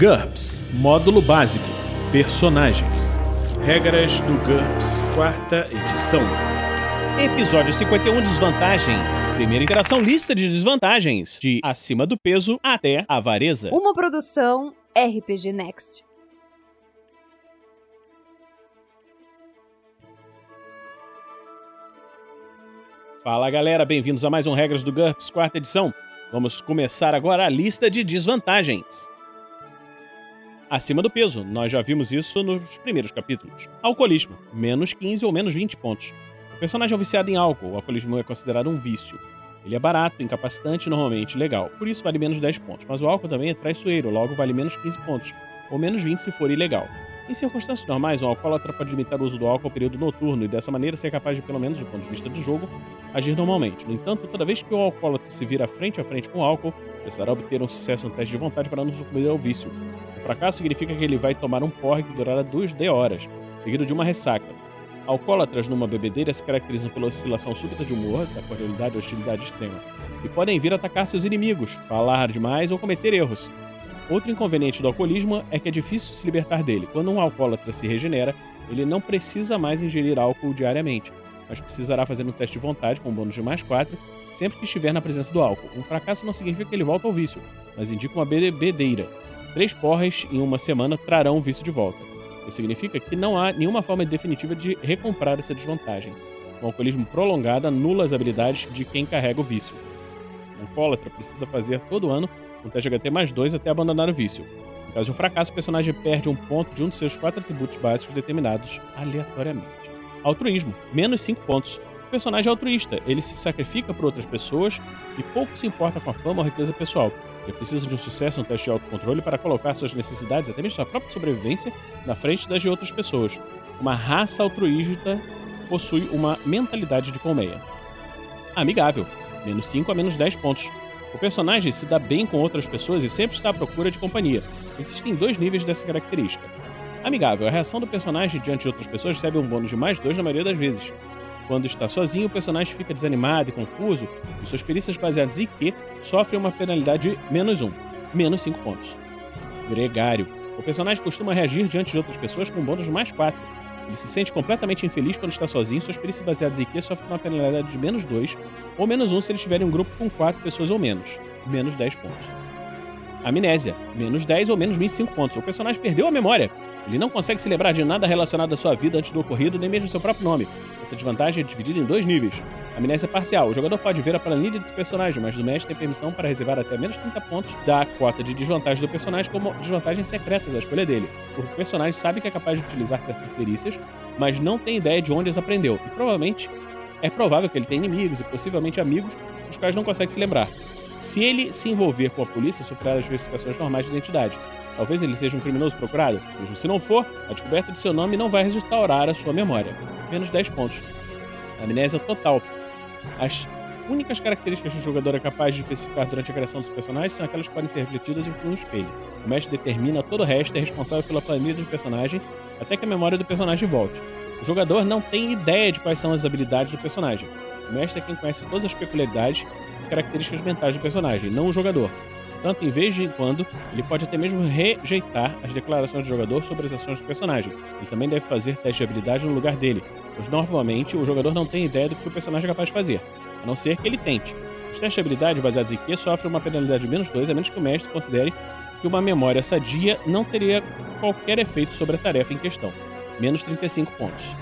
GURPS Módulo Básico Personagens Regras do GURPS, quarta edição. Episódio 51 Desvantagens. Primeira interação: lista de desvantagens. De acima do peso até avareza. Uma produção RPG Next. Fala galera, bem-vindos a mais um Regras do GURPS, quarta edição. Vamos começar agora a lista de desvantagens. Acima do peso, nós já vimos isso nos primeiros capítulos. Alcoolismo, menos 15 ou menos 20 pontos. O personagem é viciado em álcool, o alcoolismo é considerado um vício. Ele é barato, incapacitante e normalmente legal, por isso vale menos 10 pontos. Mas o álcool também é traiçoeiro, logo vale menos 15 pontos, ou menos 20 se for ilegal. Em circunstâncias normais, um alcoólatra pode limitar o uso do álcool ao período noturno e dessa maneira ser capaz de, pelo menos do ponto de vista do jogo, agir normalmente. No entanto, toda vez que o alcoólatra se vira frente a frente com o álcool, precisará obter um sucesso no teste de vontade para não sucumbir ao vício. O fracasso significa que ele vai tomar um porre que durará 2 D horas, seguido de uma ressaca. Alcoólatras numa bebedeira se caracterizam pela oscilação súbita de humor, da cordialidade e hostilidade extrema, e podem vir atacar seus inimigos, falar demais ou cometer erros. Outro inconveniente do alcoolismo é que é difícil se libertar dele. Quando um alcoólatra se regenera, ele não precisa mais ingerir álcool diariamente, mas precisará fazer um teste de vontade com um bônus de mais 4 sempre que estiver na presença do álcool. Um fracasso não significa que ele volta ao vício, mas indica uma bebedeira. Três porres em uma semana trarão o vício de volta. Isso significa que não há nenhuma forma definitiva de recomprar essa desvantagem. Um alcoolismo prolongado anula as habilidades de quem carrega o vício. Um alcoólatra precisa fazer todo ano um teste HT mais 2 até abandonar o vício. Em caso de um fracasso, o personagem perde um ponto de um de seus quatro atributos básicos determinados aleatoriamente. Altruísmo, menos 5 pontos. O personagem é altruísta, ele se sacrifica por outras pessoas e pouco se importa com a fama ou riqueza pessoal. Ele precisa de um sucesso no teste de autocontrole para colocar suas necessidades, até mesmo sua própria sobrevivência, na frente das de outras pessoas. Uma raça altruísta possui uma mentalidade de colmeia. Amigável, menos 5 a menos 10 pontos. O personagem se dá bem com outras pessoas e sempre está à procura de companhia. Existem dois níveis dessa característica. Amigável, a reação do personagem diante de outras pessoas recebe um bônus de mais dois na maioria das vezes. Quando está sozinho, o personagem fica desanimado e confuso, e suas perícias baseadas em Q sofrem uma penalidade de menos um, menos 5 pontos. Gregário. O personagem costuma reagir diante de outras pessoas com um bônus de mais 4. Ele se sente completamente infeliz quando está sozinho, suas perícias baseadas em Q sofrem uma penalidade de menos 2, ou menos 1 se ele estiver em um grupo com 4 pessoas ou menos, menos 10 pontos. Amnésia, menos 10 ou menos 25 pontos. O personagem perdeu a memória. Ele não consegue se lembrar de nada relacionado à sua vida antes do ocorrido, nem mesmo seu próprio nome. Essa desvantagem é dividida em dois níveis. Amnésia parcial. O jogador pode ver a planilha do personagem, mas o mestre tem permissão para reservar até menos 30 pontos da cota de desvantagem do personagem como desvantagens secretas à escolha dele. O personagem sabe que é capaz de utilizar certas perícias, mas não tem ideia de onde as aprendeu. E provavelmente é provável que ele tenha inimigos e possivelmente amigos dos quais não consegue se lembrar. Se ele se envolver com a polícia, sofrerá as verificações normais de identidade. Talvez ele seja um criminoso procurado. Mesmo se não for, a descoberta de seu nome não vai restaurar a sua memória. Menos 10 pontos. Amnésia total. As únicas características que o jogador é capaz de especificar durante a criação dos personagens são aquelas que podem ser refletidas em um espelho. O mestre determina todo o resto e é responsável pela planilha do personagem até que a memória do personagem volte. O jogador não tem ideia de quais são as habilidades do personagem. O mestre é quem conhece todas as peculiaridades características mentais do personagem, não o jogador. Portanto, em vez de quando, ele pode até mesmo rejeitar as declarações do jogador sobre as ações do personagem. Ele também deve fazer teste de habilidade no lugar dele, pois normalmente o jogador não tem ideia do que o personagem é capaz de fazer, a não ser que ele tente. Os testes de habilidade baseados em Q sofrem uma penalidade de menos 2, a menos que o mestre considere que uma memória sadia não teria qualquer efeito sobre a tarefa em questão. Menos 35 pontos.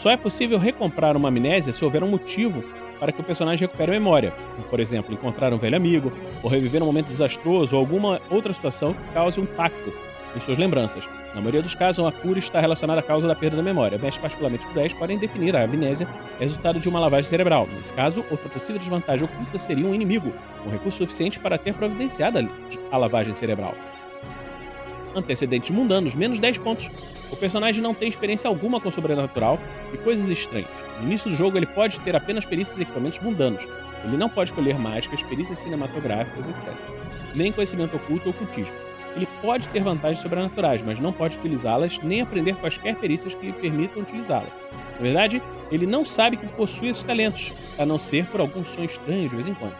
Só é possível recomprar uma amnésia se houver um motivo para que o personagem recupere a memória, como, por exemplo, encontrar um velho amigo, ou reviver um momento desastroso ou alguma outra situação que cause um impacto em suas lembranças. Na maioria dos casos, a cura está relacionada à causa da perda da memória. Mestres particularmente cruéis podem definir a amnésia resultado de uma lavagem cerebral. Nesse caso, outra possível desvantagem oculta seria um inimigo, um recurso suficiente para ter providenciado a lavagem cerebral. Antecedentes mundanos, menos 10 pontos. O personagem não tem experiência alguma com sobrenatural e coisas estranhas. No início do jogo, ele pode ter apenas perícias e equipamentos mundanos. Ele não pode colher mágicas, perícias cinematográficas, etc. Nem conhecimento oculto ou ocultismo. Ele pode ter vantagens sobrenaturais, mas não pode utilizá-las nem aprender quaisquer perícias que lhe permitam utilizá-las. Na verdade, ele não sabe que possui esses talentos, a não ser por algum sonho estranho de vez em quando.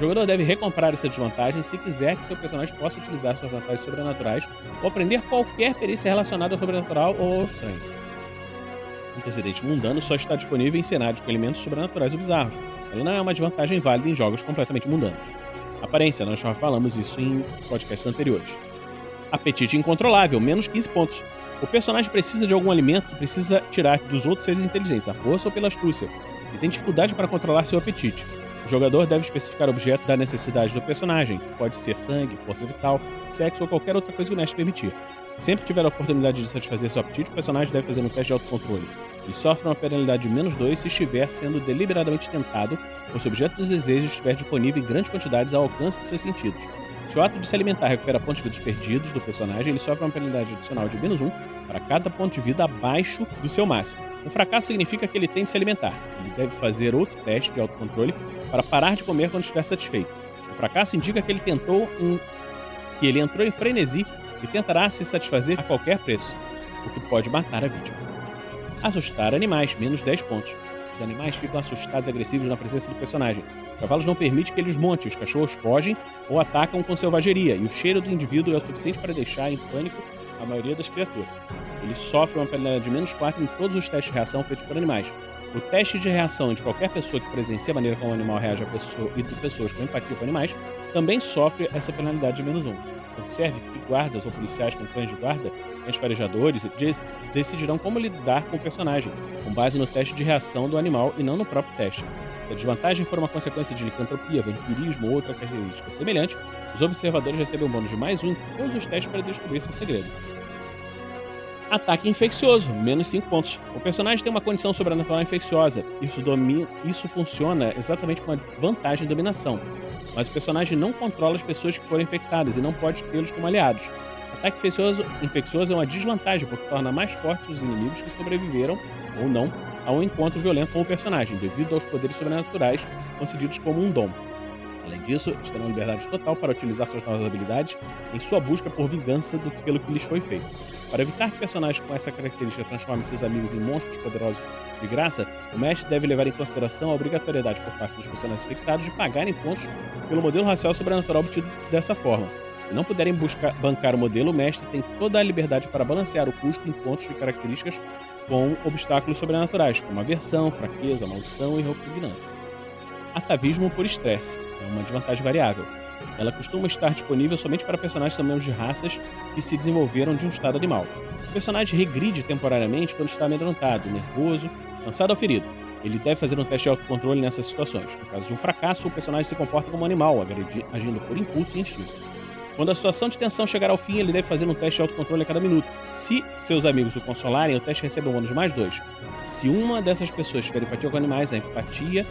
O jogador deve recomprar essa desvantagem se quiser que seu personagem possa utilizar suas vantagens sobrenaturais ou aprender qualquer perícia relacionada ao sobrenatural ou ao estranho. Antecedente mundano só está disponível em cenários com elementos sobrenaturais ou bizarros. Ela não é uma desvantagem válida em jogos completamente mundanos. Aparência, nós já falamos isso em podcasts anteriores. Apetite incontrolável, menos 15 pontos. O personagem precisa de algum alimento que precisa tirar dos outros seres inteligentes, a força ou pela astúcia, e tem dificuldade para controlar seu apetite. O jogador deve especificar o objeto da necessidade do personagem, que pode ser sangue, força vital, sexo ou qualquer outra coisa que o mestre permitir. Sempre tiver a oportunidade de satisfazer seu apetite, o personagem deve fazer um teste de autocontrole. Ele sofre uma penalidade de menos 2 se estiver sendo deliberadamente tentado ou se o objeto dos desejos estiver disponível em grandes quantidades ao alcance de seus sentidos. Se o ato de se alimentar recupera pontos de vida perdidos do personagem, ele sofre uma penalidade adicional de menos 1 para cada ponto de vida abaixo do seu máximo. Um fracasso significa que ele tem de se alimentar. Ele deve fazer outro teste de autocontrole para parar de comer quando estiver satisfeito. O fracasso indica que ele tentou em... que ele entrou em frenesi e tentará se satisfazer a qualquer preço, o que pode matar a vítima. Assustar animais, menos 10 pontos. Os animais ficam assustados e agressivos na presença do personagem. Os cavalos não permitem que eles montem, os cachorros fogem ou atacam com selvageria, e o cheiro do indivíduo é o suficiente para deixar em pânico a maioria das criaturas. Ele sofre uma penalidade de menos 4 em todos os testes de reação feitos por animais. O teste de reação de qualquer pessoa que presencia a maneira como o animal reage a pessoa e de pessoas com empatia com animais também sofre essa penalidade de menos 1. Observe que guardas ou policiais com cães de guarda, cães farejadores, decidirão como lidar com o personagem, com base no teste de reação do animal e não no próprio teste. Se a desvantagem for uma consequência de licantropia, vampirismo ou outra característica semelhante, os observadores recebem um bônus de mais um em todos os testes para descobrir seu segredo. Ataque infeccioso, menos 5 pontos. O personagem tem uma condição sobrenatural infecciosa. Isso, domina, isso funciona exatamente com a vantagem de dominação. Mas o personagem não controla as pessoas que foram infectadas e não pode tê-los como aliados. Ataque infeccioso, infeccioso é uma desvantagem porque torna mais fortes os inimigos que sobreviveram, ou não, a um encontro violento com o personagem, devido aos poderes sobrenaturais concedidos como um dom. Além disso, eles terão liberdade total para utilizar suas novas habilidades em sua busca por vingança do, pelo que lhes foi feito. Para evitar que personagens com essa característica transformem seus amigos em monstros poderosos de graça, o mestre deve levar em consideração a obrigatoriedade por parte dos personagens infectados de pagarem pontos pelo modelo racial sobrenatural obtido dessa forma. Se não puderem buscar, bancar o modelo, o mestre tem toda a liberdade para balancear o custo em pontos de características com obstáculos sobrenaturais, como aversão, fraqueza, maldição e repugnância. Atavismo por estresse é uma desvantagem variável. Ela costuma estar disponível somente para personagens também de raças que se desenvolveram de um estado animal. O personagem regride temporariamente quando está amedrontado, nervoso, cansado ou ferido. Ele deve fazer um teste de autocontrole nessas situações. No caso de um fracasso, o personagem se comporta como um animal, agindo por impulso e instinto. Quando a situação de tensão chegar ao fim, ele deve fazer um teste de autocontrole a cada minuto. Se seus amigos o consolarem, o teste recebe um bônus mais dois. Se uma dessas pessoas tiver empatia com animais, a empatia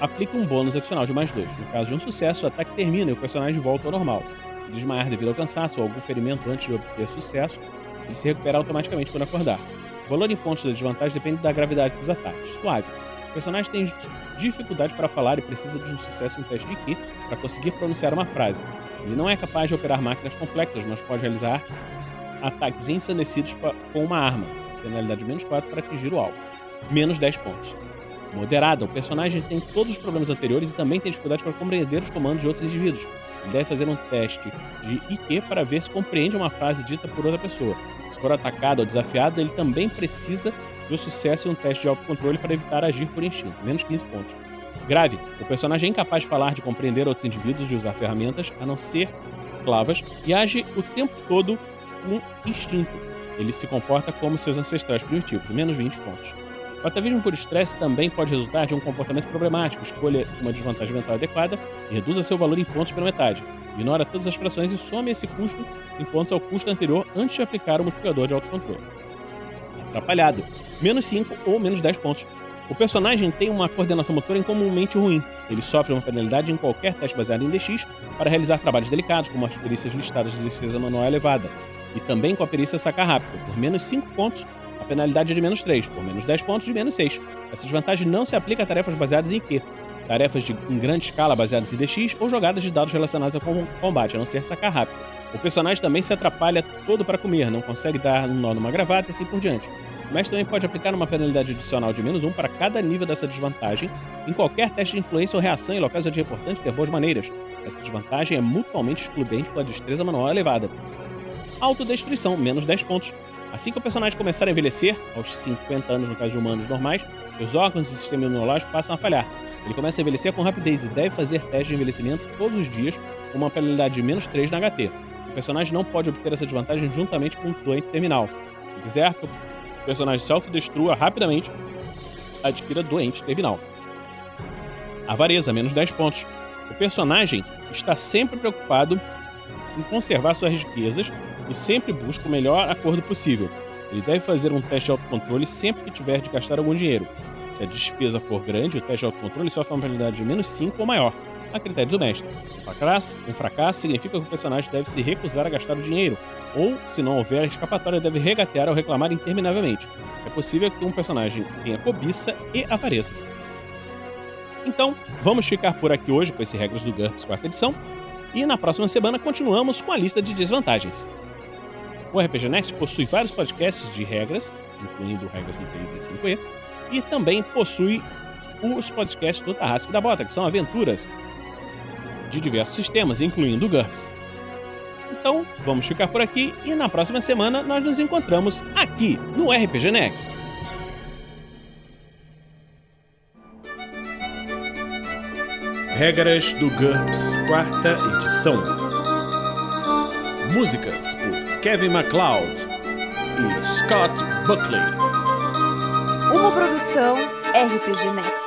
aplica um bônus adicional de mais dois. No caso de um sucesso, o ataque termina e o personagem volta ao normal. Se desmaiar devido ao cansaço ou algum ferimento antes de obter sucesso, ele se recupera automaticamente quando acordar. O valor em pontos da desvantagem depende da gravidade dos ataques. Suave. O personagem tem dificuldade para falar e precisa de um sucesso em teste de Ki para conseguir pronunciar uma frase. Ele não é capaz de operar máquinas complexas, mas pode realizar ataques ensandecidos com uma arma. Penalidade menos 4 para atingir o alvo. Menos 10 pontos moderada. O personagem tem todos os problemas anteriores e também tem dificuldade para compreender os comandos de outros indivíduos. Ele deve fazer um teste de IQ para ver se compreende uma frase dita por outra pessoa. Se for atacado ou desafiado, ele também precisa um sucesso em um teste de autocontrole para evitar agir por instinto. Menos 15 pontos. Grave. O personagem é incapaz de falar, de compreender outros indivíduos, de usar ferramentas, a não ser clavas, e age o tempo todo com instinto. Ele se comporta como seus ancestrais primitivos. Menos 20 pontos. O atavismo por estresse também pode resultar de um comportamento problemático. Escolha uma desvantagem mental adequada e reduza seu valor em pontos pela metade. Ignora todas as frações e some esse custo em pontos ao custo anterior antes de aplicar o multiplicador de autocontrole. Atrapalhado. Menos 5 ou menos 10 pontos. O personagem tem uma coordenação motora incomumente ruim. Ele sofre uma penalidade em qualquer teste baseado em DX para realizar trabalhos delicados, como as perícias listadas de defesa manual elevada, e também com a perícia sacar rápido. Por menos 5 pontos, penalidade é de menos 3, por menos 10 pontos de menos 6. Essa desvantagem não se aplica a tarefas baseadas em IQ, tarefas de, em grande escala baseadas em DX ou jogadas de dados relacionadas ao combate, a não ser sacar rápido. O personagem também se atrapalha todo para comer, não consegue dar um nó numa gravata e assim por diante. O mestre também pode aplicar uma penalidade adicional de menos um para cada nível dessa desvantagem em qualquer teste de influência ou reação em locais onde é importante ter boas maneiras. Essa desvantagem é mutuamente excludente com a destreza manual elevada. Autodestruição, menos 10 pontos. Assim que o personagem começar a envelhecer, aos 50 anos no caso de humanos normais, os órgãos e sistema imunológico passam a falhar. Ele começa a envelhecer com rapidez e deve fazer teste de envelhecimento todos os dias com uma penalidade de menos 3 na HT. O personagem não pode obter essa desvantagem juntamente com o doente terminal. Se quiser que o personagem se autodestrua rapidamente, adquira doente terminal. Avareza, menos 10 pontos. O personagem está sempre preocupado em conservar suas riquezas e sempre busca o melhor acordo possível. Ele deve fazer um teste de autocontrole sempre que tiver de gastar algum dinheiro. Se a despesa for grande, o teste de autocontrole sofre uma penalidade de menos 5 ou maior, a critério do mestre. Um fracasso, significa que o personagem deve se recusar a gastar o dinheiro, ou, se não houver escapatória, deve regatear ou reclamar interminavelmente. É possível que um personagem tenha cobiça e avareza. Então, vamos ficar por aqui hoje com esse Regras do GURPS quarta edição, e na próxima semana continuamos com a lista de desvantagens. O RPG Next possui vários podcasts de regras, incluindo regras do D&D 5e, e também possui os podcasts do Tarrasque da Bota, que são aventuras de diversos sistemas, incluindo o GURPS. Então, vamos ficar por aqui e na próxima semana nós nos encontramos aqui no RPG Next. Regras do GURPS, quarta edição. Músicas Kevin MacLeod e Scott Buckley. Uma produção RPG Next.